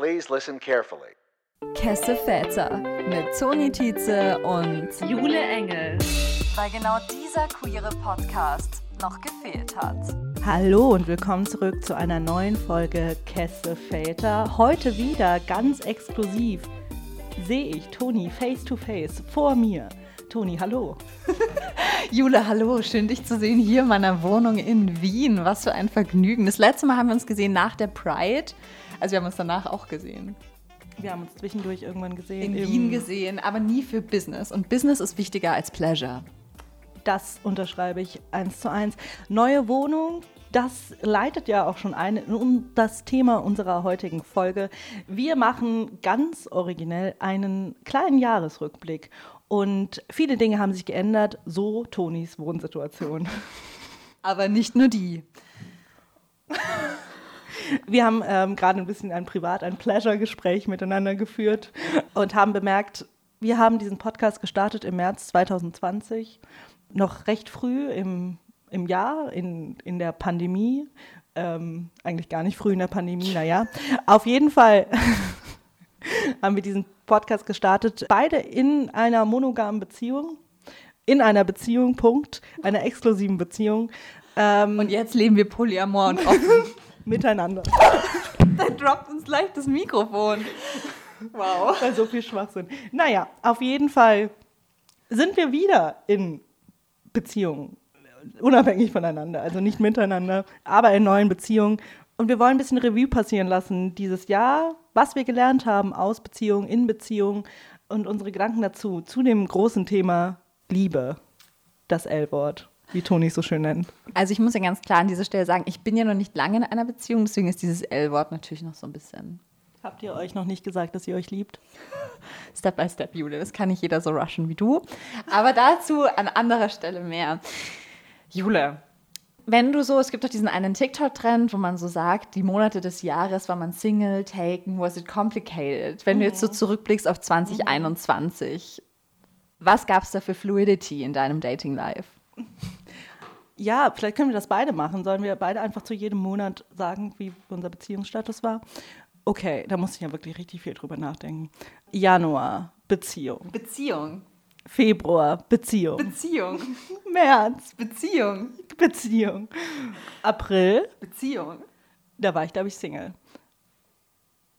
Please listen carefully. Kesse Väter mit Toni Tietze und Jule Engel. Weil genau dieser queere Podcast noch gefehlt hat. Hallo und willkommen zurück zu einer neuen Folge Kesse Väter. Heute wieder ganz exklusiv sehe ich Toni face to face vor mir. Toni, hallo. Jule, hallo, schön dich zu sehen hier in meiner Wohnung in Wien. Was für ein Vergnügen. Das letzte Mal haben wir uns gesehen nach der Pride. Also wir haben uns danach auch gesehen. Wir haben uns zwischendurch irgendwann gesehen. In Wien gesehen, aber nie für Business. Und Business ist wichtiger als Pleasure. Das unterschreibe ich eins zu eins. Neue Wohnung, das leitet ja auch schon ein um das Thema unserer heutigen Folge. Wir machen ganz originell einen kleinen Jahresrückblick. Und viele Dinge haben sich geändert, so Tonis Wohnsituation. Aber nicht nur die. Wir haben ähm, gerade ein bisschen ein Privat-, ein Pleasure-Gespräch miteinander geführt und haben bemerkt, wir haben diesen Podcast gestartet im März 2020, noch recht früh im, im Jahr, in, in der Pandemie. Ähm, eigentlich gar nicht früh in der Pandemie, naja. Auf jeden Fall haben wir diesen Podcast gestartet, beide in einer monogamen Beziehung. In einer Beziehung, Punkt. Einer exklusiven Beziehung. Ähm, und jetzt leben wir Polyamor und offen. miteinander. da droppt uns gleich das Mikrofon. Wow. Bei so viel Schwachsinn. Naja, auf jeden Fall sind wir wieder in Beziehungen. Unabhängig voneinander, also nicht miteinander, aber in neuen Beziehungen. Und wir wollen ein bisschen Revue passieren lassen dieses Jahr, was wir gelernt haben aus Beziehungen, in Beziehungen und unsere Gedanken dazu, zu dem großen Thema Liebe, das L-Wort wie Toni so schön nennt. Also ich muss ja ganz klar an dieser Stelle sagen, ich bin ja noch nicht lange in einer Beziehung, deswegen ist dieses L-Wort natürlich noch so ein bisschen. Habt ihr euch noch nicht gesagt, dass ihr euch liebt? Step by Step, Jule. Das kann nicht jeder so rushen wie du. Aber dazu an anderer Stelle mehr. Jule, wenn du so, es gibt doch diesen einen TikTok-Trend, wo man so sagt, die Monate des Jahres war man Single, taken, was it complicated? Wenn du jetzt so mhm. zurückblickst auf 2021, was gab es da für Fluidity in deinem Dating-Life? Ja, vielleicht können wir das beide machen. Sollen wir beide einfach zu jedem Monat sagen, wie unser Beziehungsstatus war? Okay, da muss ich ja wirklich richtig viel drüber nachdenken. Januar, Beziehung. Beziehung. Februar, Beziehung. Beziehung. März, Beziehung. Beziehung. April, Beziehung. Da war ich, glaube ich, Single.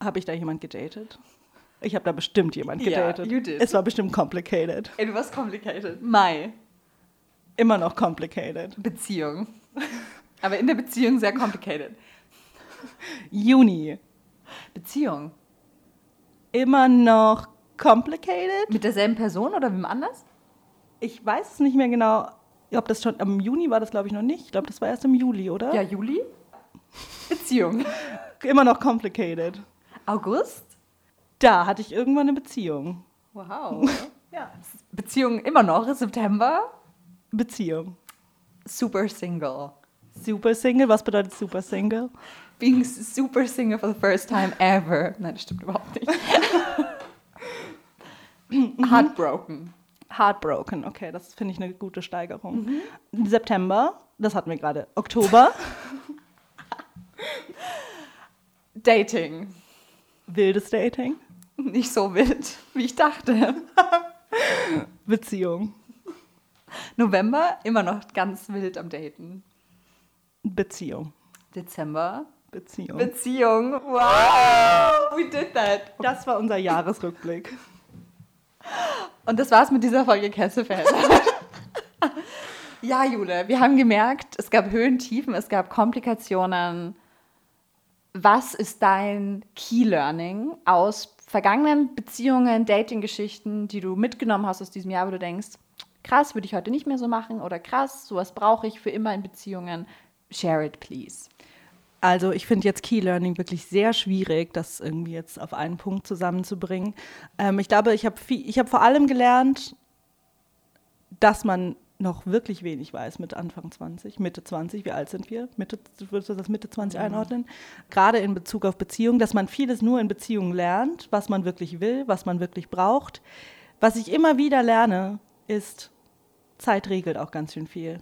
Habe ich da jemand gedatet? Ich habe da bestimmt jemand gedatet. Ja, you did. Es war bestimmt complicated. It was complicated. Mai. Immer noch complicated. Beziehung. Aber in der Beziehung sehr complicated. Juni. Beziehung. Immer noch complicated. Mit derselben Person oder wem anders? Ich weiß es nicht mehr genau. Ob das schon am Juni war, das glaube ich noch nicht. Ich glaube, das war erst im Juli, oder? Ja, Juli. Beziehung. Immer noch complicated. August? Da hatte ich irgendwann eine Beziehung. Wow. ja. Beziehung immer noch, September. Beziehung. Super Single. Super Single, was bedeutet Super Single? Being super single for the first time ever. Nein, das stimmt überhaupt nicht. Heartbroken. Heartbroken, okay, das finde ich eine gute Steigerung. Mhm. September, das hatten wir gerade. Oktober. Dating. Wildes Dating. Nicht so wild, wie ich dachte. Beziehung. November immer noch ganz wild am Daten. Beziehung. Dezember. Beziehung. Beziehung. Wow, we did that. Das war unser Jahresrückblick. Und das war's mit dieser Folge Kessefeld. ja, Jule, wir haben gemerkt, es gab Höhen, Tiefen, es gab Komplikationen. Was ist dein Key Learning aus vergangenen Beziehungen, Dating-Geschichten, die du mitgenommen hast aus diesem Jahr, wo du denkst, krass, würde ich heute nicht mehr so machen oder krass, sowas brauche ich für immer in Beziehungen. Share it, please. Also ich finde jetzt Key Learning wirklich sehr schwierig, das irgendwie jetzt auf einen Punkt zusammenzubringen. Ähm, ich glaube, ich habe hab vor allem gelernt, dass man noch wirklich wenig weiß mit Anfang 20, Mitte 20, wie alt sind wir? Mitte, würdest du das Mitte 20 mhm. einordnen? Gerade in Bezug auf Beziehungen, dass man vieles nur in Beziehungen lernt, was man wirklich will, was man wirklich braucht. Was ich immer wieder lerne, ist, Zeit regelt auch ganz schön viel.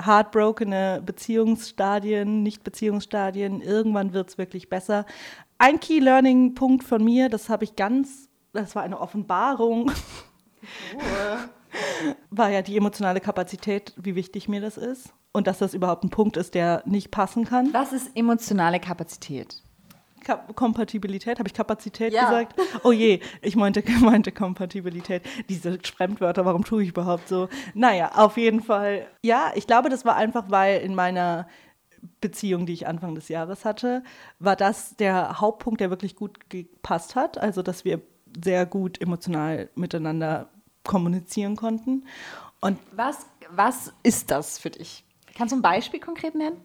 heartbrokene Beziehungsstadien, Nicht-Beziehungsstadien. Irgendwann wird es wirklich besser. Ein Key-Learning-Punkt von mir, das habe ich ganz, das war eine Offenbarung. war ja die emotionale Kapazität, wie wichtig mir das ist. Und dass das überhaupt ein Punkt ist, der nicht passen kann. Was ist emotionale Kapazität? Ka Kompatibilität, habe ich Kapazität Ja. gesagt? Oh je, ich meinte, meinte Kompatibilität. Diese Fremdwörter, warum tue ich überhaupt so? Naja, auf jeden Fall. Ja, ich glaube, das war einfach, weil in meiner Beziehung, die ich Anfang des Jahres hatte, war das der Hauptpunkt, der wirklich gut gepasst hat. Also, dass wir sehr gut emotional miteinander kommunizieren konnten. Und Was, was ist das für dich? Kannst du ein Beispiel konkret nennen?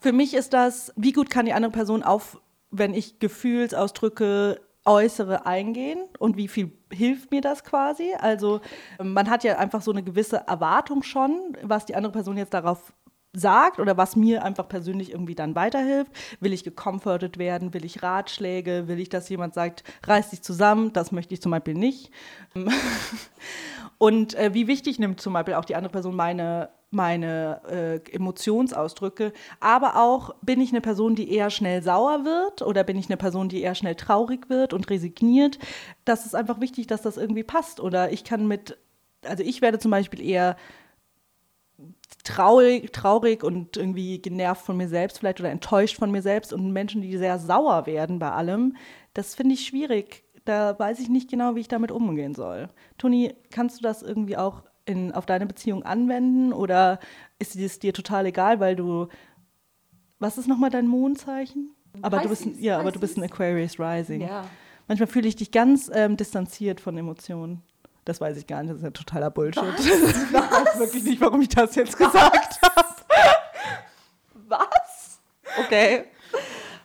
Für mich ist das, wie gut kann die andere Person auf, wenn ich Gefühlsausdrücke äußere, eingehen und wie viel hilft mir das quasi? Also man hat ja einfach so eine gewisse Erwartung schon, was die andere Person jetzt darauf sagt oder was mir einfach persönlich irgendwie dann weiterhilft. Will ich gecomfortet werden? Will ich Ratschläge? Will ich, dass jemand sagt, reiß dich zusammen? Das möchte ich zum Beispiel nicht. Und äh, wie wichtig nimmt zum Beispiel auch die andere Person meine, meine äh, Emotionsausdrücke, aber auch bin ich eine Person, die eher schnell sauer wird oder bin ich eine Person, die eher schnell traurig wird und resigniert. Das ist einfach wichtig, dass das irgendwie passt. Oder ich kann mit, also ich werde zum Beispiel eher traurig, traurig und irgendwie genervt von mir selbst vielleicht oder enttäuscht von mir selbst und Menschen, die sehr sauer werden bei allem, das finde ich schwierig. Da weiß ich nicht genau, wie ich damit umgehen soll. Toni, kannst du das irgendwie auch in, auf deine Beziehung anwenden oder ist es dir total egal, weil du, was ist nochmal dein Mondzeichen? Aber du bist, Pisces, ja, aber du bist ein. Aquarius Rising. Ja. Manchmal fühle ich dich ganz ähm, distanziert von Emotionen. Das weiß ich gar nicht, das ist ja totaler Bullshit. Ich weiß wirklich nicht, warum ich das jetzt gesagt habe. Was? Okay.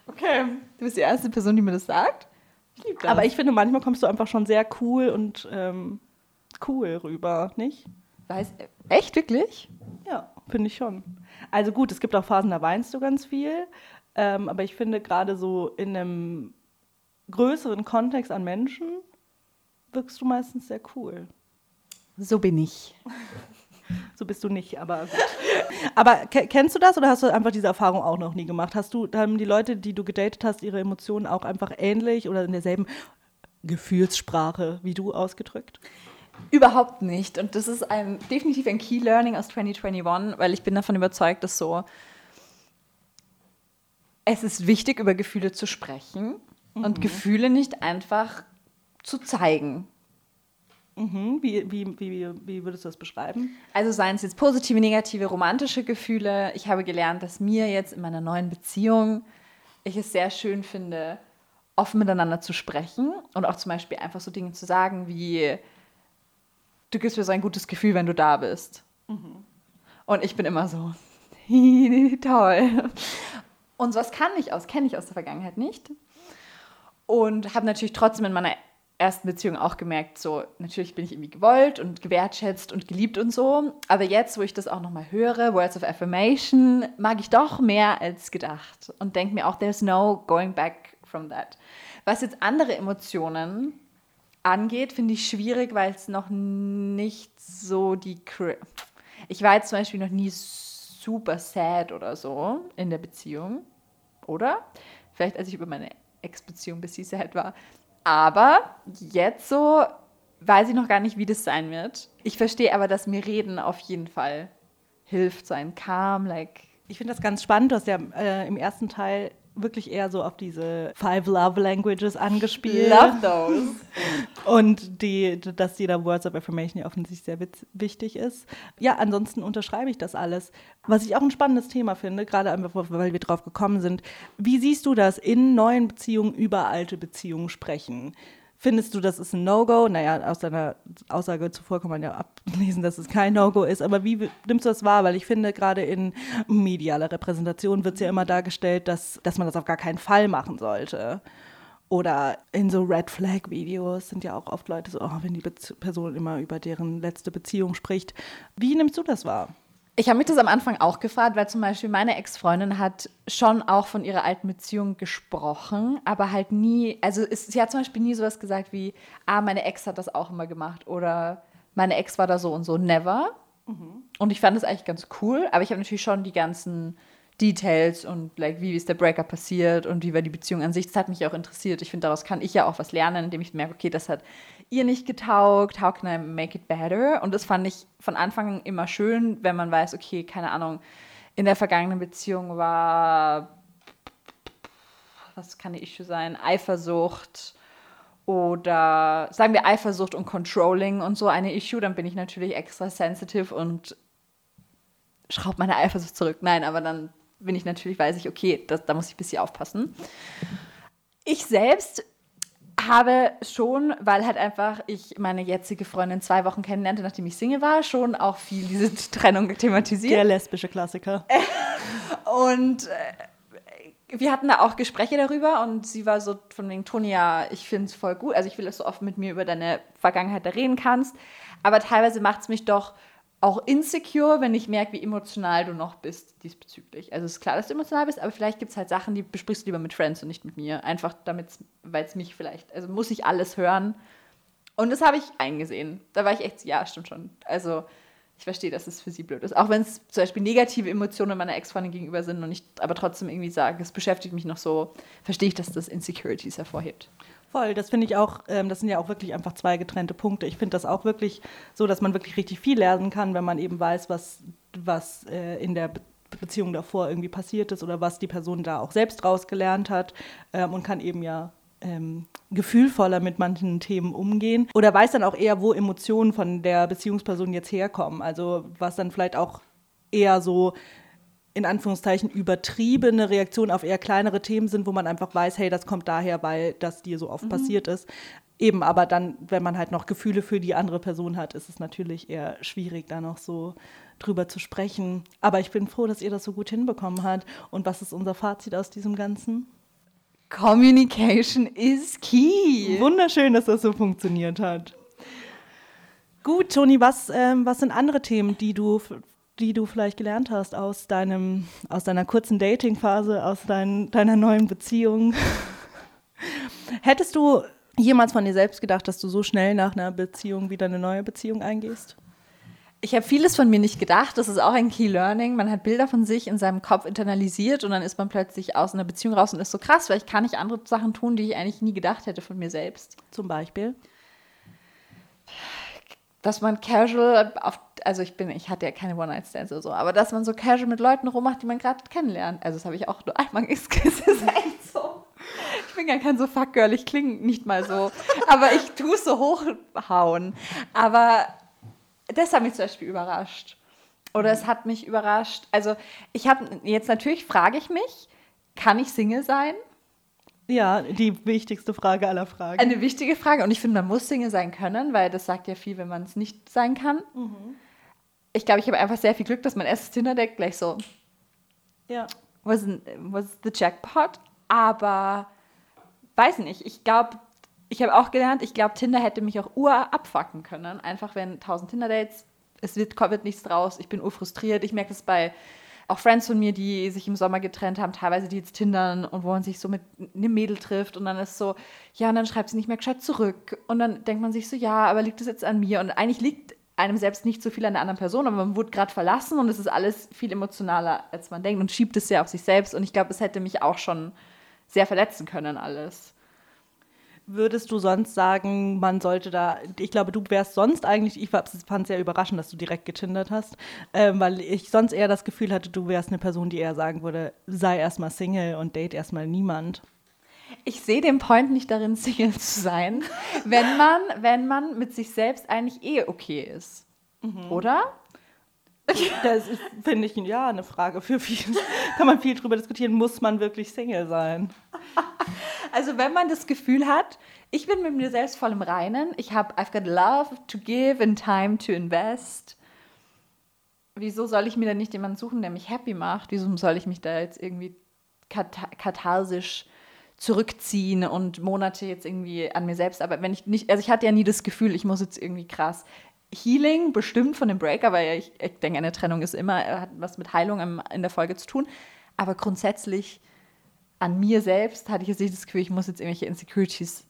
Okay. Du bist die erste Person, die mir das sagt. Ich liebe das. Aber ich finde, manchmal kommst du einfach schon sehr cool und ähm, cool rüber, nicht? weiß. Echt, wirklich? Ja, finde ich schon. Also gut, es gibt auch Phasen, da weinst du ganz viel. Ähm, aber ich finde, gerade so in einem größeren Kontext an Menschen wirkst du meistens sehr cool. So bin ich. So bist du nicht, aber gut. Aber ke- kennst du das oder hast du einfach diese Erfahrung auch noch nie gemacht? Hast du, haben die Leute, die du gedatet hast, ihre Emotionen auch einfach ähnlich oder in derselben Gefühlssprache wie du ausgedrückt? Überhaupt nicht. Und das ist ein, definitiv ein Key Learning aus 2021, weil ich bin davon überzeugt, dass so, es ist wichtig, über Gefühle zu sprechen und Gefühle nicht einfach zu zeigen. Mhm. Wie, wie, wie, wie würdest du das beschreiben? Also seien es jetzt positive, negative, romantische Gefühle. Ich habe gelernt, dass mir jetzt in meiner neuen Beziehung ich es sehr schön finde, offen miteinander zu sprechen und auch zum Beispiel einfach so Dinge zu sagen wie, du gibst mir so ein gutes Gefühl, wenn du da bist. Und ich bin immer so, toll. Und sowas kann ich aus, kenne ich aus der Vergangenheit nicht. Und habe natürlich trotzdem in meiner ersten Beziehung auch gemerkt, so natürlich bin ich irgendwie gewollt und gewertschätzt und geliebt und so. Aber jetzt, wo ich das auch nochmal höre, Words of Affirmation, mag ich doch mehr als gedacht und denke mir auch, there's no going back from that. Was jetzt andere Emotionen angeht, finde ich schwierig, weil es noch nicht so die. Ich war jetzt zum Beispiel noch nie super sad oder so in der Beziehung, oder? Vielleicht als ich über meine Ex-Beziehung bis sie sad war. Aber jetzt so weiß ich noch gar nicht, wie das sein wird. Ich verstehe aber, dass mir Reden auf jeden Fall hilft, so ein calm, like. Ich finde das ganz spannend. Du hast ja äh, im ersten Teil wirklich eher so auf diese Five Love Languages angespielt. Love those. Und die, dass jeder Words of Affirmation ja offensichtlich sehr wichtig ist. Ja, ansonsten unterschreibe ich das alles. Was ich auch ein spannendes Thema finde, gerade einfach, weil wir drauf gekommen sind. Wie siehst du das in neuen Beziehungen über alte Beziehungen sprechen? Findest du, das ist ein No-Go? Naja, aus deiner Aussage zuvor kann man ja ablesen, dass es kein No-Go ist. Aber wie nimmst du das wahr? Weil ich finde, gerade in medialer Repräsentation wird es ja immer dargestellt, dass, dass man das auf gar keinen Fall machen sollte. Oder in so Red Flag Videos sind ja auch oft Leute so, oh, wenn die Bezie Person immer über deren letzte Beziehung spricht. Wie nimmst du das wahr? Ich habe mich das am Anfang auch gefragt, weil zum Beispiel meine Ex-Freundin hat schon auch von ihrer alten Beziehung gesprochen, aber halt nie, also es, sie hat zum Beispiel nie sowas gesagt wie, ah, meine Ex hat das auch immer gemacht oder meine Ex war da so und so, never. Mhm. Und ich fand es eigentlich ganz cool, aber ich habe natürlich schon die ganzen Details und like, wie ist der Breakup passiert und wie war die Beziehung an sich. Das hat mich auch interessiert. Ich finde, daraus kann ich ja auch was lernen, indem ich merke, okay, das hat ihr nicht getaugt, how can I make it better? Und das fand ich von Anfang an immer schön, wenn man weiß, okay, keine Ahnung, in der vergangenen Beziehung war, was kann die Issue sein? Eifersucht oder sagen wir Eifersucht und Controlling und so eine Issue, dann bin ich natürlich extra sensitive und schraube meine Eifersucht zurück. Nein, aber dann bin ich natürlich, weiß ich, okay, das, da muss ich ein bisschen aufpassen. Ich selbst habe schon, weil halt einfach ich meine jetzige Freundin zwei Wochen kennenlernte, nachdem ich Single war, schon auch viel diese Trennung thematisiert. Der lesbische Klassiker. und äh, wir hatten da auch Gespräche darüber und sie war so von wegen, Tonia, ich finde es voll gut, also ich will, dass du oft mit mir über deine Vergangenheit da reden kannst, aber teilweise macht es mich doch auch insecure, wenn ich merke, wie emotional du noch bist diesbezüglich. Also es ist klar, dass du emotional bist, aber vielleicht gibt es halt Sachen, die besprichst du lieber mit Friends und nicht mit mir. Einfach damit, weil es mich vielleicht, also muss ich alles hören. Und das habe ich eingesehen. Da war ich echt, ja, stimmt schon. Also ich verstehe, dass es für sie blöd ist. Auch wenn es zum Beispiel negative Emotionen meiner Ex-Freundin gegenüber sind und ich aber trotzdem irgendwie sage, es beschäftigt mich noch so, verstehe ich, dass das Insecurities hervorhebt. Voll, das finde ich auch, ähm, das sind ja auch wirklich einfach zwei getrennte Punkte. Ich finde das auch wirklich so, dass man wirklich richtig viel lernen kann, wenn man eben weiß, was, was äh, in der Be Beziehung davor irgendwie passiert ist oder was die Person da auch selbst rausgelernt hat ähm, und kann eben ja ähm, gefühlvoller mit manchen Themen umgehen oder weiß dann auch eher, wo Emotionen von der Beziehungsperson jetzt herkommen. Also was dann vielleicht auch eher so in Anführungszeichen übertriebene Reaktionen auf eher kleinere Themen sind, wo man einfach weiß, hey, das kommt daher, weil das dir so oft mhm. passiert ist. Eben, aber dann, wenn man halt noch Gefühle für die andere Person hat, ist es natürlich eher schwierig, da noch so drüber zu sprechen. Aber ich bin froh, dass ihr das so gut hinbekommen habt. Und was ist unser Fazit aus diesem Ganzen? Communication is key. Wunderschön, dass das so funktioniert hat. Gut, Toni, was, ähm, was sind andere Themen, die du die du vielleicht gelernt hast aus deinem, aus deiner kurzen Dating-Phase, aus dein, deiner neuen Beziehung. Hättest du jemals von dir selbst gedacht, dass du so schnell nach einer Beziehung wieder eine neue Beziehung eingehst? Ich habe vieles von mir nicht gedacht. Das ist auch ein Key Learning. Man hat Bilder von sich in seinem Kopf internalisiert und dann ist man plötzlich aus einer Beziehung raus und ist so krass, weil ich kann nicht andere Sachen tun, die ich eigentlich nie gedacht hätte von mir selbst. Zum Beispiel? Dass man casual auf also ich bin, ich hatte ja keine One-Night-Stands oder so, aber dass man so casual mit Leuten rummacht, die man gerade kennenlernt. Also das habe ich auch nur einmal gesagt. so. Ich bin gar kein so fuckgirl, ich klinge nicht mal so. Aber ich tue es so hochhauen. Aber das hat mich zum Beispiel überrascht. Oder es hat mich überrascht. Also ich habe, jetzt natürlich frage ich mich, kann ich Single sein? Ja, die wichtigste Frage aller Fragen. Eine wichtige Frage. Und ich finde, man muss Single sein können, weil das sagt ja viel, wenn man es nicht sein kann. Mhm ich glaube, ich habe einfach sehr viel Glück, dass mein erstes Tinder-Deck gleich so. Ja. Was, was the Jackpot. Aber weiß nicht. Ich glaube, ich habe auch gelernt, ich glaube, Tinder hätte mich auch ur abfacken können. Einfach wenn 1000 Tinder-Dates, es wird, wird nichts draus, ich bin urfrustriert. Ich merke es bei auch Friends von mir, die sich im Sommer getrennt haben, teilweise die jetzt tindern und wo man sich so mit einem Mädel trifft und dann ist so, ja, und dann schreibt sie nicht mehr gescheit zurück. Und dann denkt man sich so, ja, aber liegt das jetzt an mir? Und eigentlich liegt einem selbst nicht so viel an der anderen Person, aber man wurde gerade verlassen und es ist alles viel emotionaler, als man denkt und schiebt es sehr auf sich selbst. Und ich glaube, es hätte mich auch schon sehr verletzen können, alles. Würdest du sonst sagen, man sollte da, ich glaube, du wärst sonst eigentlich, ich fand es sehr überraschend, dass du direkt getindert hast, ähm, weil ich sonst eher das Gefühl hatte, du wärst eine Person, die eher sagen würde, sei erstmal Single und date erstmal niemand. Ich sehe den Point nicht darin, Single zu sein, wenn man, wenn man mit sich selbst eigentlich eh okay ist. Mhm. Oder? Das finde ich, ja, eine Frage für viel. Kann man viel drüber diskutieren, muss man wirklich Single sein? Also, wenn man das Gefühl hat, ich bin mit mir selbst voll im Reinen, ich habe, I've got love to give and time to invest. Wieso soll ich mir dann nicht jemanden suchen, der mich happy macht? Wieso soll ich mich da jetzt irgendwie katharsisch zurückziehen und Monate jetzt irgendwie an mir selbst. Aber wenn ich nicht, also ich hatte ja nie das Gefühl, ich muss jetzt irgendwie krass Healing, bestimmt von dem Breaker, weil ich, ich denke, eine Trennung ist immer, hat was mit Heilung in der Folge zu tun. Aber grundsätzlich an mir selbst hatte ich jetzt nicht das Gefühl, ich muss jetzt irgendwelche Insecurities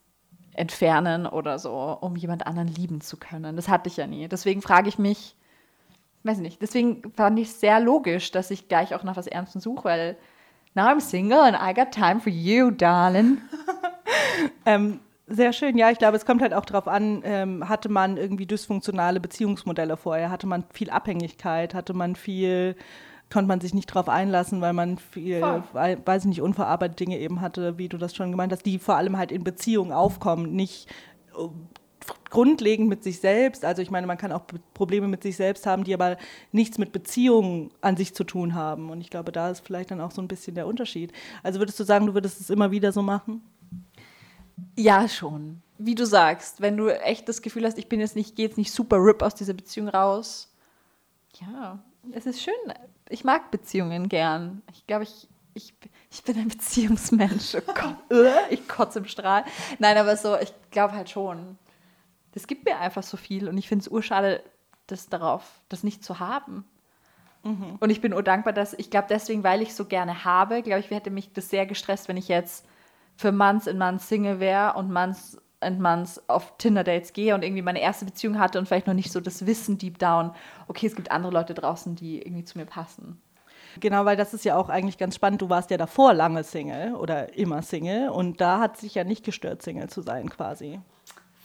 entfernen oder so, um jemand anderen lieben zu können. Das hatte ich ja nie. Deswegen frage ich mich, weiß nicht. Deswegen fand ich es sehr logisch, dass ich gleich auch nach was Ernstem suche, weil now I'm single and I got time for you, darling. ähm, sehr schön, ja. Ich glaube, es kommt halt auch darauf an, ähm, hatte man irgendwie dysfunktionale Beziehungsmodelle vorher, hatte man viel Abhängigkeit, hatte man viel, konnte man sich nicht darauf einlassen, weil man viel, weil, weiß ich nicht, unverarbeitete Dinge eben hatte, wie du das schon gemeint hast, die vor allem halt in Beziehungen aufkommen, nicht äh, grundlegend mit sich selbst. Also ich meine, man kann auch Probleme mit sich selbst haben, die aber nichts mit Beziehungen an sich zu tun haben. Und ich glaube, da ist vielleicht dann auch so ein bisschen der Unterschied. Also würdest du sagen, du würdest es immer wieder so machen? Ja, schon. Wie du sagst, wenn du echt das Gefühl hast, ich bin jetzt nicht, gehe jetzt nicht super rip aus dieser Beziehung raus. Ja, es ist schön. Ich mag Beziehungen gern. Ich glaube, ich, ich, ich bin ein Beziehungsmensch. Oh Gott, ich kotze im Strahl. Nein, aber so, ich glaube halt schon. Das gibt mir einfach so viel und ich finde es urschade, das darauf, das nicht zu haben. Mhm. Und ich bin urdankbar, dass, ich glaube, deswegen, weil ich so gerne habe, glaube ich, hätte mich das sehr gestresst, wenn ich jetzt für Months in Months Single wäre und Months and Months auf Tinder-Dates gehe und irgendwie meine erste Beziehung hatte und vielleicht noch nicht so das Wissen deep down, okay, es gibt andere Leute draußen, die irgendwie zu mir passen. Genau, weil das ist ja auch eigentlich ganz spannend. Du warst ja davor lange Single oder immer Single und da hat sich ja nicht gestört, Single zu sein quasi.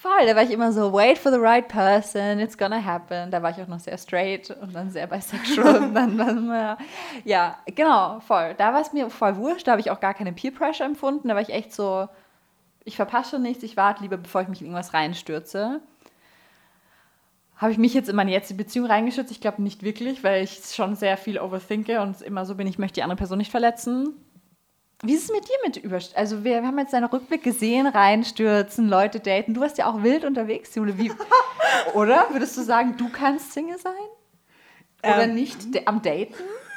Voll, da war ich immer so, wait for the right person, it's gonna happen. Da war ich auch noch sehr straight und dann sehr bisexual. und dann, dann, ja, genau, voll. Da war es mir voll wurscht, da habe ich auch gar keine Peer Pressure empfunden. Da war ich echt so, ich verpasse nichts, ich warte lieber, bevor ich mich in irgendwas reinstürze. Habe ich mich jetzt in meine jetzige Beziehung reingestürzt? Ich glaube nicht wirklich, weil ich schon sehr viel overthinke und immer so bin, ich möchte die andere Person nicht verletzen. Wie ist es mit dir mit Überst Also wir, wir, haben jetzt deinen Rückblick gesehen, reinstürzen, Leute daten. Du warst ja auch wild unterwegs, Jule. Wie, oder? Würdest du sagen, du kannst Single sein? Oder ähm, nicht am Daten?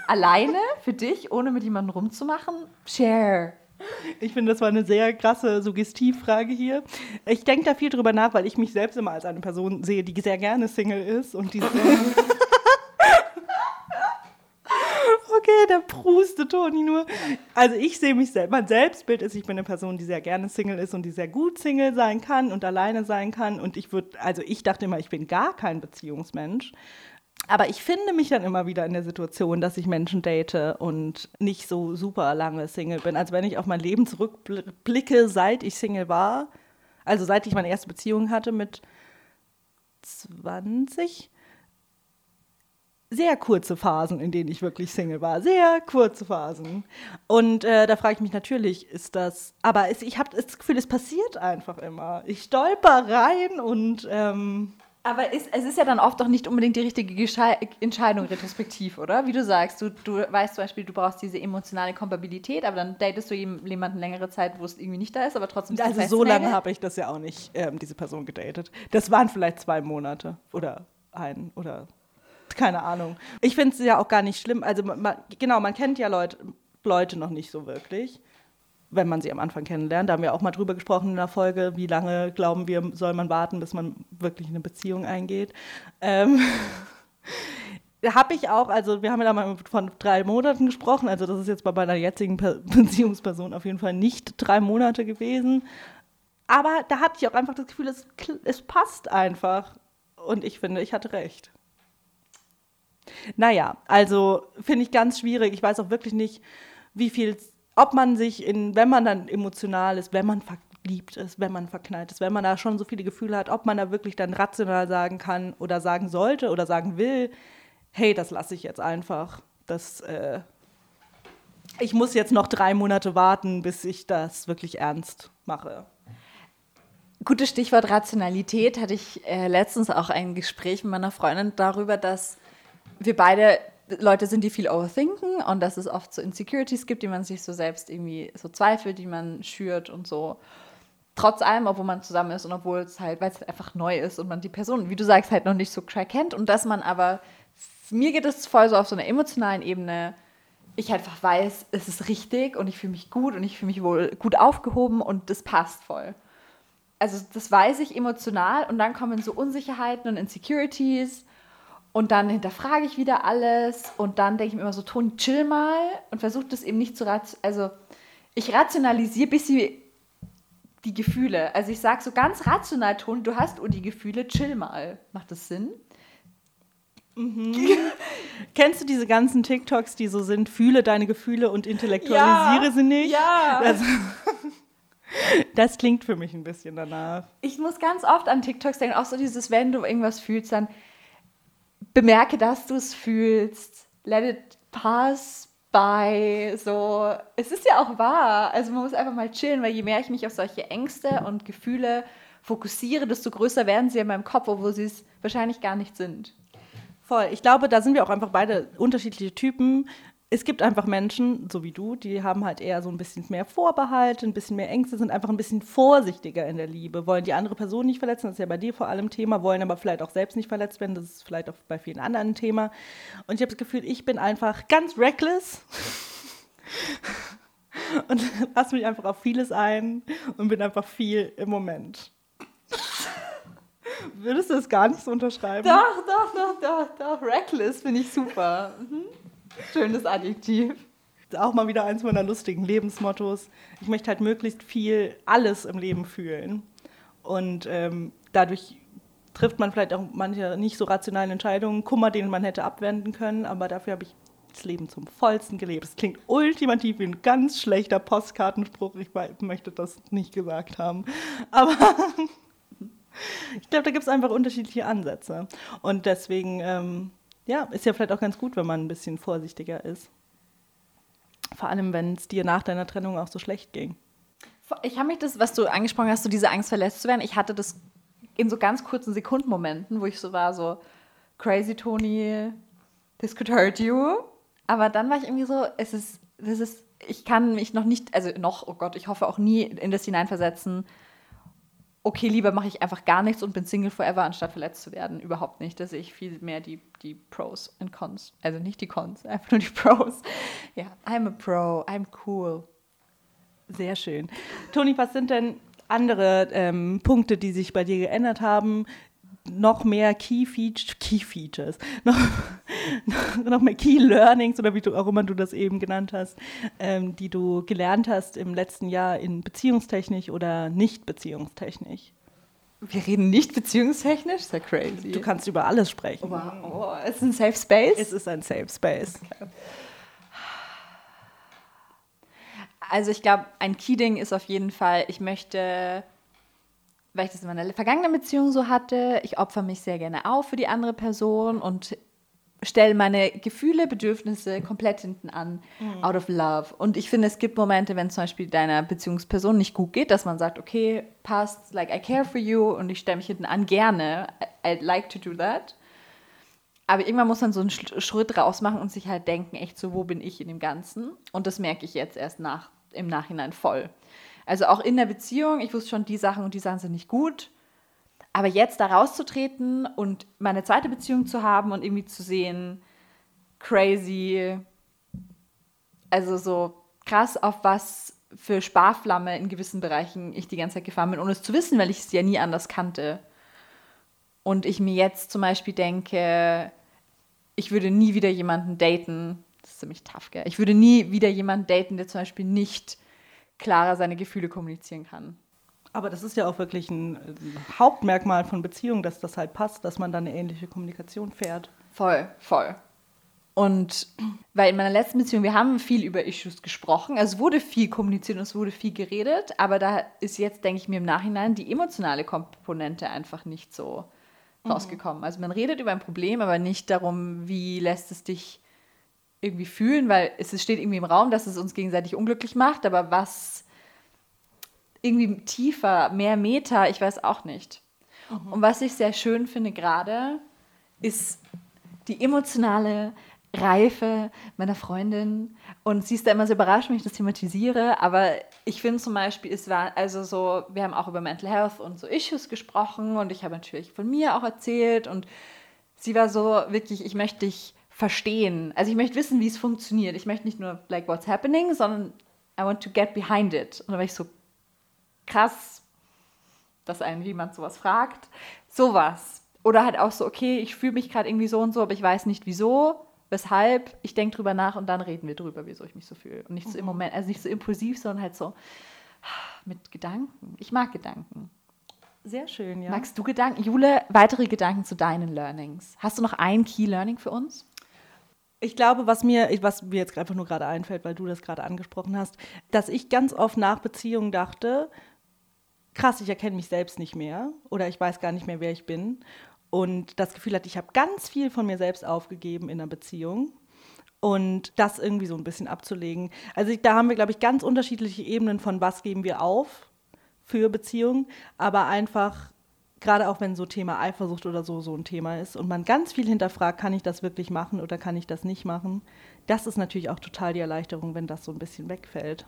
Alleine für dich, ohne mit jemandem rumzumachen? Share. Ich finde, das war eine sehr krasse Suggestivfrage hier. Ich denke da viel drüber nach, weil ich mich selbst immer als eine Person sehe, die sehr gerne Single ist und die okay, der pruste Toni nur. Also ich sehe mich selbst, mein Selbstbild ist, ich bin eine Person, die sehr gerne Single ist und die sehr gut Single sein kann und alleine sein kann. Und ich würde, also ich dachte immer, ich bin gar kein Beziehungsmensch. Aber ich finde mich dann immer wieder in der Situation, dass ich Menschen date und nicht so super lange Single bin. Also wenn ich auf mein Leben zurückblicke, seit ich Single war, also seit ich meine erste Beziehung hatte mit 20, sehr kurze Phasen, in denen ich wirklich Single war. Sehr kurze Phasen. Und äh, da frage ich mich natürlich, ist das. Aber es, ich habe das Gefühl, es passiert einfach immer. Ich stolper rein und. Ähm, aber ist, es ist ja dann oft auch nicht unbedingt die richtige Gesche Entscheidung retrospektiv, oder? Wie du sagst, du, du weißt zum Beispiel, du brauchst diese emotionale Kompatibilität, aber dann datest du jemanden längere Zeit, wo es irgendwie nicht da ist, aber trotzdem. Also so lange habe ich das ja auch nicht, ähm, diese Person gedatet. Das waren vielleicht zwei Monate oder ein oder keine Ahnung. Ich finde es ja auch gar nicht schlimm. Also man, genau, man kennt ja Leute, Leute noch nicht so wirklich, wenn man sie am Anfang kennenlernt. Da haben wir auch mal drüber gesprochen in der Folge, wie lange glauben wir, soll man warten, bis man wirklich eine Beziehung eingeht. Ähm, habe ich auch, also wir haben ja da mal von drei Monaten gesprochen, also das ist jetzt bei meiner jetzigen Beziehungsperson auf jeden Fall nicht drei Monate gewesen. Aber da hatte ich auch einfach das Gefühl, es, es passt einfach. Und ich finde, ich hatte recht. Naja, also finde ich ganz schwierig. Ich weiß auch wirklich nicht, wie viel, ob man sich in, wenn man dann emotional ist, wenn man verliebt ist, wenn man verknallt ist, wenn man da schon so viele Gefühle hat, ob man da wirklich dann rational sagen kann oder sagen sollte oder sagen will, hey, das lasse ich jetzt einfach. Das, äh, ich muss jetzt noch drei Monate warten, bis ich das wirklich ernst mache. Gutes Stichwort Rationalität hatte ich äh, letztens auch ein Gespräch mit meiner Freundin darüber, dass wir beide Leute sind, die viel overthinken und dass es oft so Insecurities gibt, die man sich so selbst irgendwie so zweifelt, die man schürt und so. Trotz allem, obwohl man zusammen ist und obwohl es halt, weil es halt einfach neu ist und man die Person, wie du sagst, halt noch nicht so kennt und dass man aber, mir geht es voll so auf so einer emotionalen Ebene, ich einfach weiß, es ist richtig und ich fühle mich gut und ich fühle mich wohl gut aufgehoben und das passt voll. Also das weiß ich emotional und dann kommen so Unsicherheiten und Insecurities und dann hinterfrage ich wieder alles und dann denke ich mir immer so, Toni, chill mal und versuche das eben nicht zu rationalisieren. Also ich rationalisiere bis sie die Gefühle. Also ich sage so ganz rational, Toni, du hast die Gefühle, chill mal. Macht das Sinn? Kennst du diese ganzen TikToks, die so sind, fühle deine Gefühle und intellektualisiere Ja, sie nicht? ja. Das, das klingt für mich ein bisschen danach. Ich muss ganz oft an TikToks denken, auch so dieses, wenn du irgendwas fühlst, dann bemerke, dass du es fühlst. Let it pass by. So, es ist ja auch wahr. Also man muss einfach mal chillen, weil je mehr ich mich auf solche Ängste und Gefühle fokussiere, desto größer werden sie in meinem Kopf, obwohl sie es wahrscheinlich gar nicht sind. Voll. Ich glaube, da sind wir auch einfach beide unterschiedliche Typen. Es gibt einfach Menschen, so wie du, die haben halt eher so ein bisschen mehr Vorbehalte, ein bisschen mehr Ängste, sind einfach ein bisschen vorsichtiger in der Liebe, wollen die andere Person nicht verletzen, das ist ja bei dir vor allem Thema, wollen aber vielleicht auch selbst nicht verletzt werden, das ist vielleicht auch bei vielen anderen ein Thema. Und ich habe das Gefühl, ich bin einfach ganz reckless und lasse mich einfach auf vieles ein und bin einfach viel im Moment. Würdest du das gar nicht so unterschreiben? Doch, doch, doch, doch, doch. Reckless finde ich super. Mhm. Schönes Adjektiv. auch mal wieder eins meiner lustigen Lebensmottos. Ich möchte halt möglichst viel alles im Leben fühlen. Und ähm, dadurch trifft man vielleicht auch manche nicht so rationalen Entscheidungen, Kummer, den man hätte abwenden können, aber dafür habe ich das Leben zum vollsten gelebt. Es klingt ultimativ wie ein ganz schlechter Postkartenspruch. Ich möchte das nicht gesagt haben. Aber ich glaube, da gibt es einfach unterschiedliche Ansätze. Und deswegen, ähm, ja, ist ja vielleicht auch ganz gut, wenn man ein bisschen vorsichtiger ist. Vor allem, wenn es dir nach deiner Trennung auch so schlecht ging. Ich habe mich das, was du angesprochen hast, so diese Angst verletzt zu werden, ich hatte das in so ganz kurzen Sekundenmomenten, wo ich so war, so crazy Tony, this could hurt you. Aber dann war ich irgendwie so, es ist, das ist, ich kann mich noch nicht, also noch, oh Gott, ich hoffe auch nie in das hineinversetzen, okay, lieber mache ich einfach gar nichts und bin Single forever, anstatt verletzt zu werden. Überhaupt nicht. Da sehe ich viel mehr die, die Pros und Cons. Also nicht die Cons, einfach nur die Pros. Ja, I'm a Pro, I'm cool. Sehr schön. Toni, was sind denn andere ähm, Punkte, die sich bei dir geändert haben? Noch mehr Key, Feat Key Features, noch, noch mehr Key Learnings oder wie du auch immer du das eben genannt hast, ähm, die du gelernt hast im letzten Jahr in Beziehungstechnik oder nicht Beziehungstechnik. Wir reden nicht beziehungstechnisch, ist ja crazy. Du kannst über alles sprechen. Wow. Oh, es ist ein Safe Space. Es ist ein Safe Space. Also ich glaube, ein Key-Ding ist auf jeden Fall, ich möchte, weil ich das in meiner vergangenen Beziehung so hatte, ich opfer mich sehr gerne auf für die andere Person und stelle meine Gefühle, Bedürfnisse komplett hinten an, out of love. Und ich finde, es gibt Momente, wenn zum Beispiel deiner Beziehungsperson nicht gut geht, dass man sagt, okay, passt, like I care for you und ich stelle mich hinten an, gerne, I- I'd like to do that. Aber irgendwann muss man so einen Sch- Schritt rausmachen und sich halt denken, echt so, wo bin ich in dem Ganzen? Und das merke ich jetzt erst nach, im Nachhinein voll. Also auch in der Beziehung, ich wusste schon, die Sachen und die Sachen sind nicht gut. Aber jetzt da rauszutreten und meine zweite Beziehung zu haben und irgendwie zu sehen, crazy, also so krass, auf was für Sparflamme in gewissen Bereichen ich die ganze Zeit gefahren bin, ohne es zu wissen, weil ich es ja nie anders kannte. Und ich mir jetzt zum Beispiel denke, ich würde nie wieder jemanden daten, das ist ziemlich tough, gell? Ich würde nie wieder jemanden daten, der zum Beispiel nicht klarer seine Gefühle kommunizieren kann. Aber das ist ja auch wirklich ein äh, Hauptmerkmal von Beziehungen, dass das halt passt, dass man dann eine ähnliche Kommunikation fährt. Voll, voll. Und weil in meiner letzten Beziehung, wir haben viel über Issues gesprochen, also es wurde viel kommuniziert und es wurde viel geredet, aber da ist jetzt, denke ich mir im Nachhinein, die emotionale Komponente einfach nicht so rausgekommen. Also man redet über ein Problem, aber nicht darum, wie lässt es dich irgendwie fühlen, weil es steht irgendwie im Raum, dass es uns gegenseitig unglücklich macht, aber was irgendwie tiefer, mehr Meter, ich weiß auch nicht. Und was ich sehr schön finde gerade, ist die emotionale Reife meiner Freundin. Und sie ist da immer so überrascht, wenn ich das thematisiere. Aber ich finde zum Beispiel, es war also so, wir haben auch über Mental Health und so Issues gesprochen und ich habe natürlich von mir auch erzählt. Und sie war so wirklich, ich möchte dich verstehen. Also ich möchte wissen, wie es funktioniert. Ich möchte nicht nur like what's happening, sondern I want to get behind it. Und da war ich so krass, dass einen jemand sowas fragt. Sowas. Oder halt auch so, okay, ich fühle mich gerade irgendwie so und so, aber ich weiß nicht wieso, weshalb. Ich denke drüber nach und dann reden wir drüber, wieso ich mich so fühle. Und nicht so im Moment, also nicht so impulsiv, sondern halt so mit Gedanken. Ich mag Gedanken. Sehr schön, ja. Magst du Gedanken, Jule, weitere Gedanken zu deinen Learnings? Hast du noch ein Key Learning für uns? Ich glaube, was mir, was mir jetzt einfach nur gerade einfällt, weil du das gerade angesprochen hast, dass ich ganz oft nach Beziehungen dachte, krass, ich erkenne mich selbst nicht mehr oder ich weiß gar nicht mehr, wer ich bin. Und das Gefühl hatte, ich habe ganz viel von mir selbst aufgegeben in einer Beziehung. Und das irgendwie so ein bisschen abzulegen. Also da haben wir, glaube ich, ganz unterschiedliche Ebenen von was geben wir auf für Beziehungen, aber einfach gerade auch wenn so Thema Eifersucht oder so so ein Thema ist und man ganz viel hinterfragt, kann ich das wirklich machen oder kann ich das nicht machen, das ist natürlich auch total die Erleichterung, wenn das so ein bisschen wegfällt.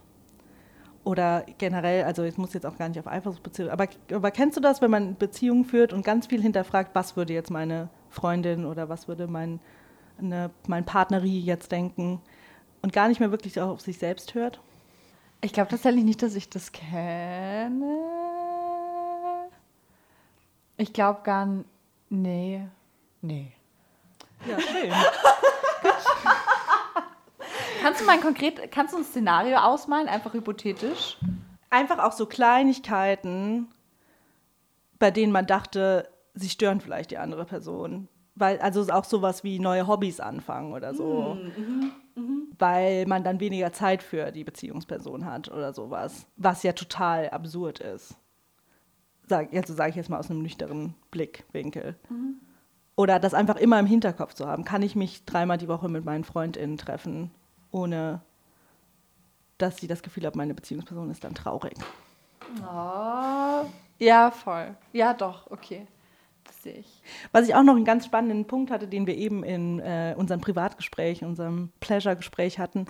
Oder generell, also ich muss jetzt auch gar nicht auf Eifersucht beziehen, aber, aber kennst du das, wenn man Beziehungen führt und ganz viel hinterfragt, was würde jetzt meine Freundin oder was würde mein, eine, mein Partnerie jetzt denken und gar nicht mehr wirklich auf sich selbst hört? Ich glaube tatsächlich nicht, dass ich das kenne. Ich glaube gar nicht. Nee. Nee. Ja, schön. kannst du mal ein konkret, kannst du ein Szenario ausmalen, einfach hypothetisch? Einfach auch so Kleinigkeiten, bei denen man dachte, sie stören vielleicht die andere Person. Weil, also auch sowas wie neue Hobbys anfangen oder so. Mhm, mh, Weil man dann weniger Zeit für die Beziehungsperson hat oder sowas. Was ja total absurd ist sag, also sage ich jetzt mal aus einem nüchternen Blickwinkel. Mhm. Oder das einfach immer im Hinterkopf zu haben. Kann ich mich dreimal die Woche mit meinen FreundInnen treffen, ohne dass sie das Gefühl haben, meine Beziehungsperson ist dann traurig. Oh, ja, voll. Ja, doch, okay. Das sehe ich. Was ich auch noch einen ganz spannenden Punkt hatte, den wir eben in äh, unserem Privatgespräch, unserem Pleasure-Gespräch hatten,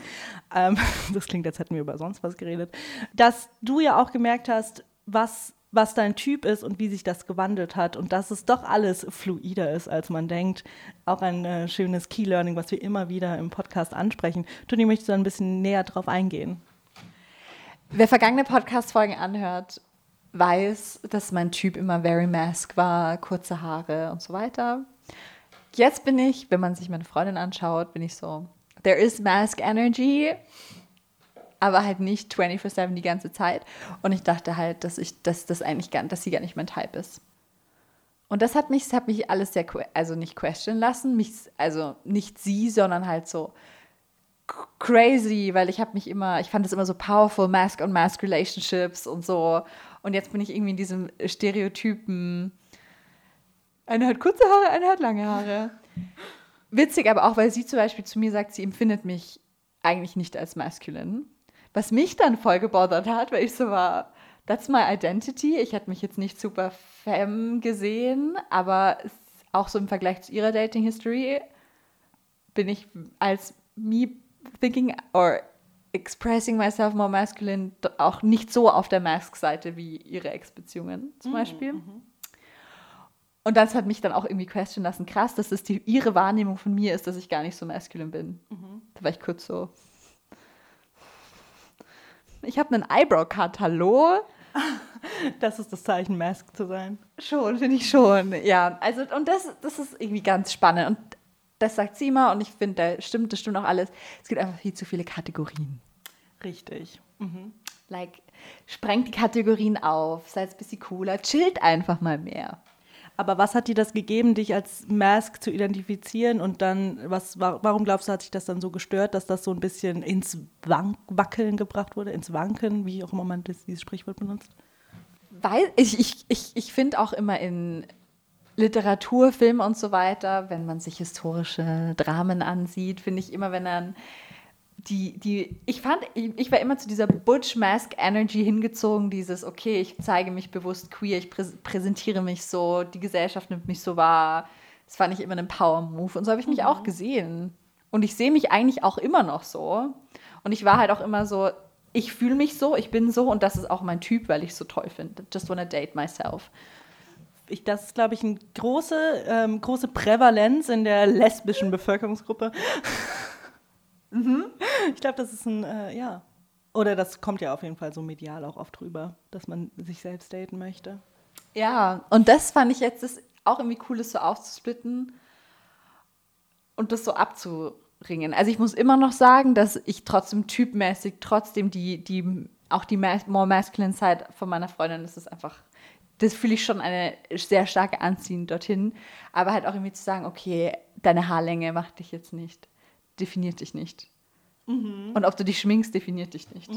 ähm, das klingt, als hätten wir über sonst was geredet, dass du ja auch gemerkt hast, was was dein Typ ist und wie sich das gewandelt hat und dass es doch alles fluider ist, als man denkt. Auch ein äh, schönes Key Learning, was wir immer wieder im Podcast ansprechen. Toni, möchtest du ein bisschen näher drauf eingehen? Wer vergangene Podcast-Folgen anhört, weiß, dass mein Typ immer very mask war, kurze Haare und so weiter. Jetzt bin ich, wenn man sich meine Freundin anschaut, bin ich so, there is mask energy aber halt nicht 24-7 die ganze Zeit. Und ich dachte halt, dass ich, dass das eigentlich gar, dass sie gar nicht mein Type ist. Und das hat mich, das hat mich alles sehr, also nicht question lassen, mich, also nicht sie, sondern halt so crazy, weil ich habe mich immer, ich fand es immer so powerful, Mask on Mask Relationships und so. Und jetzt bin ich irgendwie in diesem Stereotypen. Eine hat kurze Haare, eine hat lange Haare. Witzig, aber auch, weil sie zum Beispiel zu mir sagt, sie empfindet mich eigentlich nicht als masculine. Was mich dann voll gebothert hat, weil ich so war, that's my identity. Ich hätte mich jetzt nicht super femme gesehen, aber auch so im Vergleich zu ihrer Dating History bin ich als me thinking or expressing myself more masculine auch nicht so auf der Mask-Seite wie ihre Ex-Beziehungen zum mhm, Beispiel. Mhm. Und das hat mich dann auch irgendwie question lassen, krass, dass das die, ihre Wahrnehmung von mir ist, dass ich gar nicht so masculine bin. Mhm. Da war ich kurz so, ich habe einen Eyebrow-Cut, hallo? Das ist das Zeichen, Mask zu sein. Schon, finde ich schon. Ja, also und das, das ist irgendwie ganz spannend. Und das sagt sie immer und ich finde, da stimmt, das stimmt auch alles. Es gibt einfach viel zu viele Kategorien. Richtig. Mhm. Like, sprengt die Kategorien auf, seid ein bisschen cooler, chillt einfach mal mehr. Aber was hat dir das gegeben, dich als Mask zu identifizieren und dann, was, warum glaubst du, hat sich das dann so gestört, dass das so ein bisschen ins Wank Wackeln gebracht wurde, ins Wanken, wie auch immer man das, dieses Sprichwort benutzt? Weil ich, ich, ich, ich finde auch immer in Literatur, Film und so weiter, wenn man sich historische Dramen ansieht, finde ich immer, wenn dann die, die, ich fand, ich, war immer zu dieser Butch Mask Energy hingezogen, dieses, okay, ich zeige mich bewusst queer, ich prä präsentiere mich so, die Gesellschaft nimmt mich so wahr. Das fand ich immer ein Power-Move und so habe ich mich mhm. auch gesehen. Und ich sehe mich eigentlich auch immer noch so. Und ich war halt auch immer so, ich fühle mich so, ich bin so und das ist auch mein Typ, weil ich es so toll finde. Just wanna date myself. Ich, das ist, glaube ich, eine große, ähm, große Prävalenz in der lesbischen Bevölkerungsgruppe. Mhm. Ich glaube, das ist ein, äh, ja. Oder das kommt ja auf jeden Fall so medial auch oft rüber, dass man sich selbst daten möchte. Ja, und das fand ich jetzt das auch irgendwie cool, das so aufzusplitten und das so abzuringen. Also ich muss immer noch sagen, dass ich trotzdem typmäßig trotzdem die, die auch die mas more masculine Side von meiner Freundin, das ist einfach, das fühle ich schon eine sehr starke Anziehung dorthin. Aber halt auch irgendwie zu sagen, okay, deine Haarlänge macht dich jetzt nicht, definiert dich nicht. Und ob du dich schminkst, definiert dich nicht.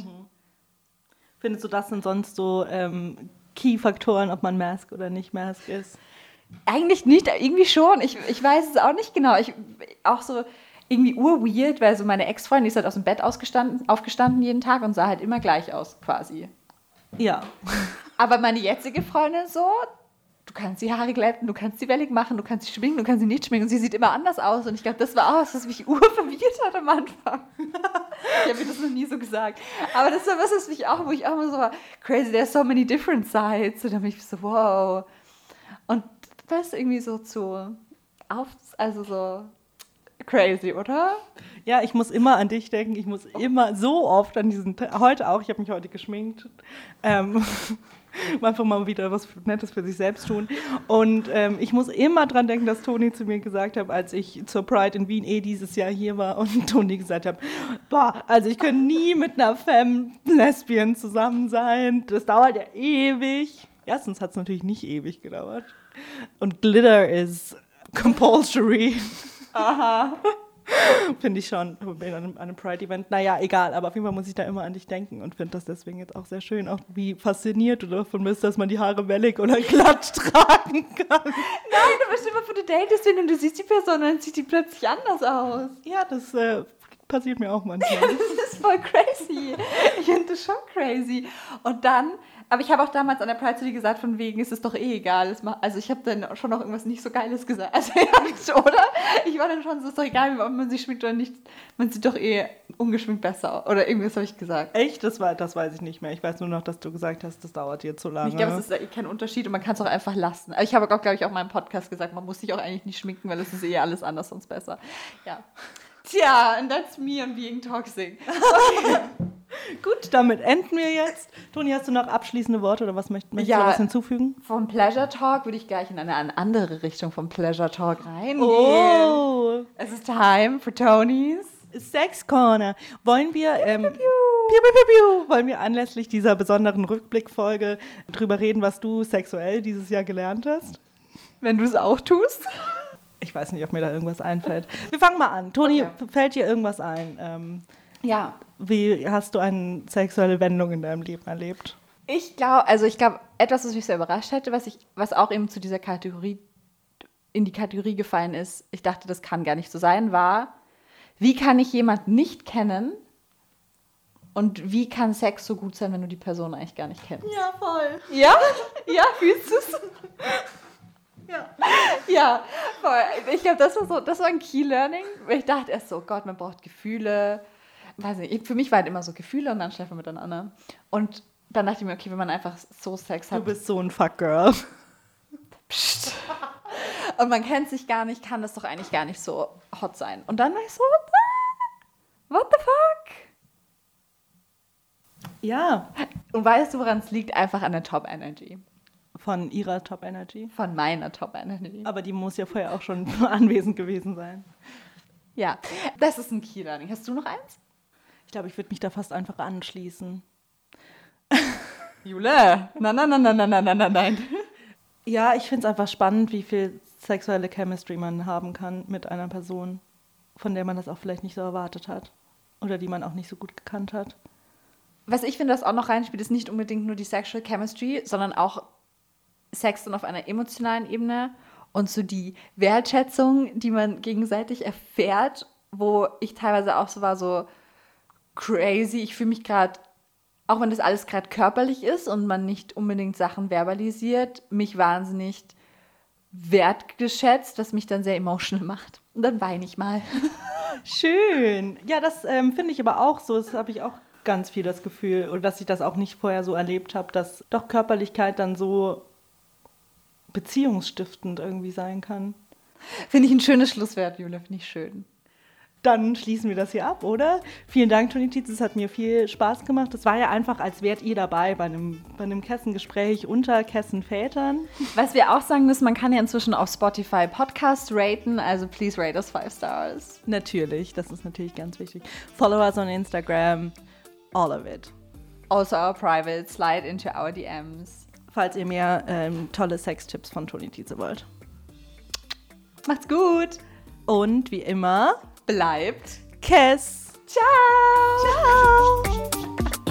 Findest du, das sind sonst so ähm, Key-Faktoren, ob man Mask oder nicht Mask ist? Eigentlich nicht, irgendwie schon. Ich, ich weiß es auch nicht genau. Ich, auch so irgendwie urweird, weil so meine Ex-Freundin die ist halt aus dem Bett ausgestanden, aufgestanden jeden Tag und sah halt immer gleich aus, quasi. Ja. Aber meine jetzige Freundin so, du kannst die Haare glätten, du kannst sie wellig machen, du kannst sie schminken, du kannst sie nicht schminken und sie sieht immer anders aus. Und ich glaube, das war auch was, was mich urverwirrt hat am Anfang. ich habe mir das noch nie so gesagt. Aber das war was, was mich auch, wo ich auch immer so war, crazy, there's so many different sides. Und dann bin ich so, wow. Und das irgendwie so zu auf, also so crazy, oder? Ja, ich muss immer an dich denken. Ich muss immer so oft an diesen, heute auch, ich habe mich heute geschminkt. Ähm, einfach mal wieder was Nettes für sich selbst tun. Und ähm, ich muss immer dran denken, dass Toni zu mir gesagt hat, als ich zur Pride in Wien eh dieses Jahr hier war und Toni gesagt hat, boah, also ich könnte nie mit einer Femme-Lesbian zusammen sein. Das dauert ja ewig. Erstens hat es natürlich nicht ewig gedauert. Und Glitter is compulsory. Aha. Finde ich schon bei einem, einem Pride-Event. Naja, egal, aber auf jeden Fall muss ich da immer an dich denken und finde das deswegen jetzt auch sehr schön, auch wie fasziniert du davon bist, dass man die Haare wellig oder glatt tragen kann. Nein, du bist immer vor der Date deswegen und du siehst die Person und dann sieht die plötzlich anders aus. Ja, das äh, passiert mir auch manchmal. Das ist voll crazy. Ich finde das schon crazy. Und dann, aber ich habe auch damals an der Pride City gesagt, von wegen, es ist doch eh egal. Es macht, also ich habe dann schon noch irgendwas nicht so Geiles gesagt. Also ja, oder? Ich war dann schon so, es ist doch egal, ob man sich schminkt oder nicht. Man sieht doch eh ungeschminkt besser. Oder irgendwas habe ich gesagt. Echt? Das, war, das weiß ich nicht mehr. Ich weiß nur noch, dass du gesagt hast, das dauert dir zu lange. Ich glaube, es ist eh kein Unterschied und man kann es auch einfach lassen. Aber ich habe auch, glaube ich, auch in meinem Podcast gesagt, man muss sich auch eigentlich nicht schminken, weil es ist eh alles anders sonst besser. Ja. Tja, and that's me on being toxic. Gut, damit enden wir jetzt. Toni, hast du noch abschließende Worte oder was möcht, möchtest Ja. du was hinzufügen? Vom Pleasure Talk würde ich gleich in eine, eine andere Richtung vom Pleasure Talk reingehen. Oh, Es ist time for Tonys. Sex Corner. Wollen wir, ähm, piu, piu, piu, piu, wollen wir anlässlich dieser besonderen Rückblickfolge drüber reden, was du sexuell dieses Jahr gelernt hast? Wenn du es auch tust. Ich weiß nicht, ob mir da irgendwas einfällt. Wir fangen mal an. Toni, Okay. fällt dir irgendwas ein? Ähm, Ja. wie hast du eine sexuelle Wendung in deinem Leben erlebt? Ich glaube, also ich glaube, etwas, was mich sehr überrascht hätte, was ich, was auch eben zu dieser Kategorie in die Kategorie gefallen ist, ich dachte, das kann gar nicht so sein, war, wie kann ich jemanden nicht kennen und wie kann Sex so gut sein, wenn du die Person eigentlich gar nicht kennst? Ja, voll. Ja? Ja, fühlst du es? Ja. Ja, voll. Ich glaube, das war so, das war ein Key Learning. weil Ich dachte erst so, Gott, man braucht Gefühle. Weiß nicht, für mich war halt immer so Gefühle und dann schlafen wir miteinander. Und dann dachte ich mir, okay, wenn man einfach so Sex Du hat, bist so ein Fuckgirl. pst, und man kennt sich gar nicht, kann das doch eigentlich gar nicht so hot sein. Und dann war ich so, what the, what the fuck? Ja. Und weißt du, woran es liegt? Einfach an der Top Energy. Von ihrer Top Energy. Von meiner Top Energy. Aber die muss ja vorher auch schon anwesend gewesen sein. Ja, das ist ein Key Learning. Hast du noch eins? Ich glaube, ich würde mich da fast einfach anschließen. Jule, nein, nein, nein, nein, nein, nein, nein, nein, nein. Ja, ich finde es einfach spannend, wie viel sexuelle Chemistry man haben kann mit einer Person, von der man das auch vielleicht nicht so erwartet hat. Oder die man auch nicht so gut gekannt hat. Was ich finde, das auch noch reinspielt, ist nicht unbedingt nur die Sexual Chemistry, sondern auch Sex dann auf einer emotionalen Ebene und so die Wertschätzung, die man gegenseitig erfährt, wo ich teilweise auch so war, so crazy. Ich fühle mich gerade, auch wenn das alles gerade körperlich ist und man nicht unbedingt Sachen verbalisiert, mich wahnsinnig wertgeschätzt, was mich dann sehr emotional macht. Und dann weine ich mal. Schön. Ja, das ähm, finde ich aber auch so. Das habe ich auch ganz viel das Gefühl, oder dass ich das auch nicht vorher so erlebt habe, dass doch Körperlichkeit dann so beziehungsstiftend irgendwie sein kann. Finde ich ein schönes Schlusswort, Jule, finde ich schön. Dann schließen wir das hier ab, oder? Vielen Dank, Toni Tietz. Es hat mir viel Spaß gemacht. Es war ja einfach, als wärt ihr dabei bei einem, bei einem Kessengespräch unter Kessenvätern. Was wir auch sagen müssen, man kann ja inzwischen auf Spotify Podcast raten, also please rate us five stars. Natürlich, das ist natürlich ganz wichtig. Follow us on Instagram, all of it. Also our private, slide into our DMs. Falls ihr mehr ähm, tolle Sextipps von Toni Diese wollt. Macht's gut. Und wie immer, bleibt Kess. Ciao. Ciao.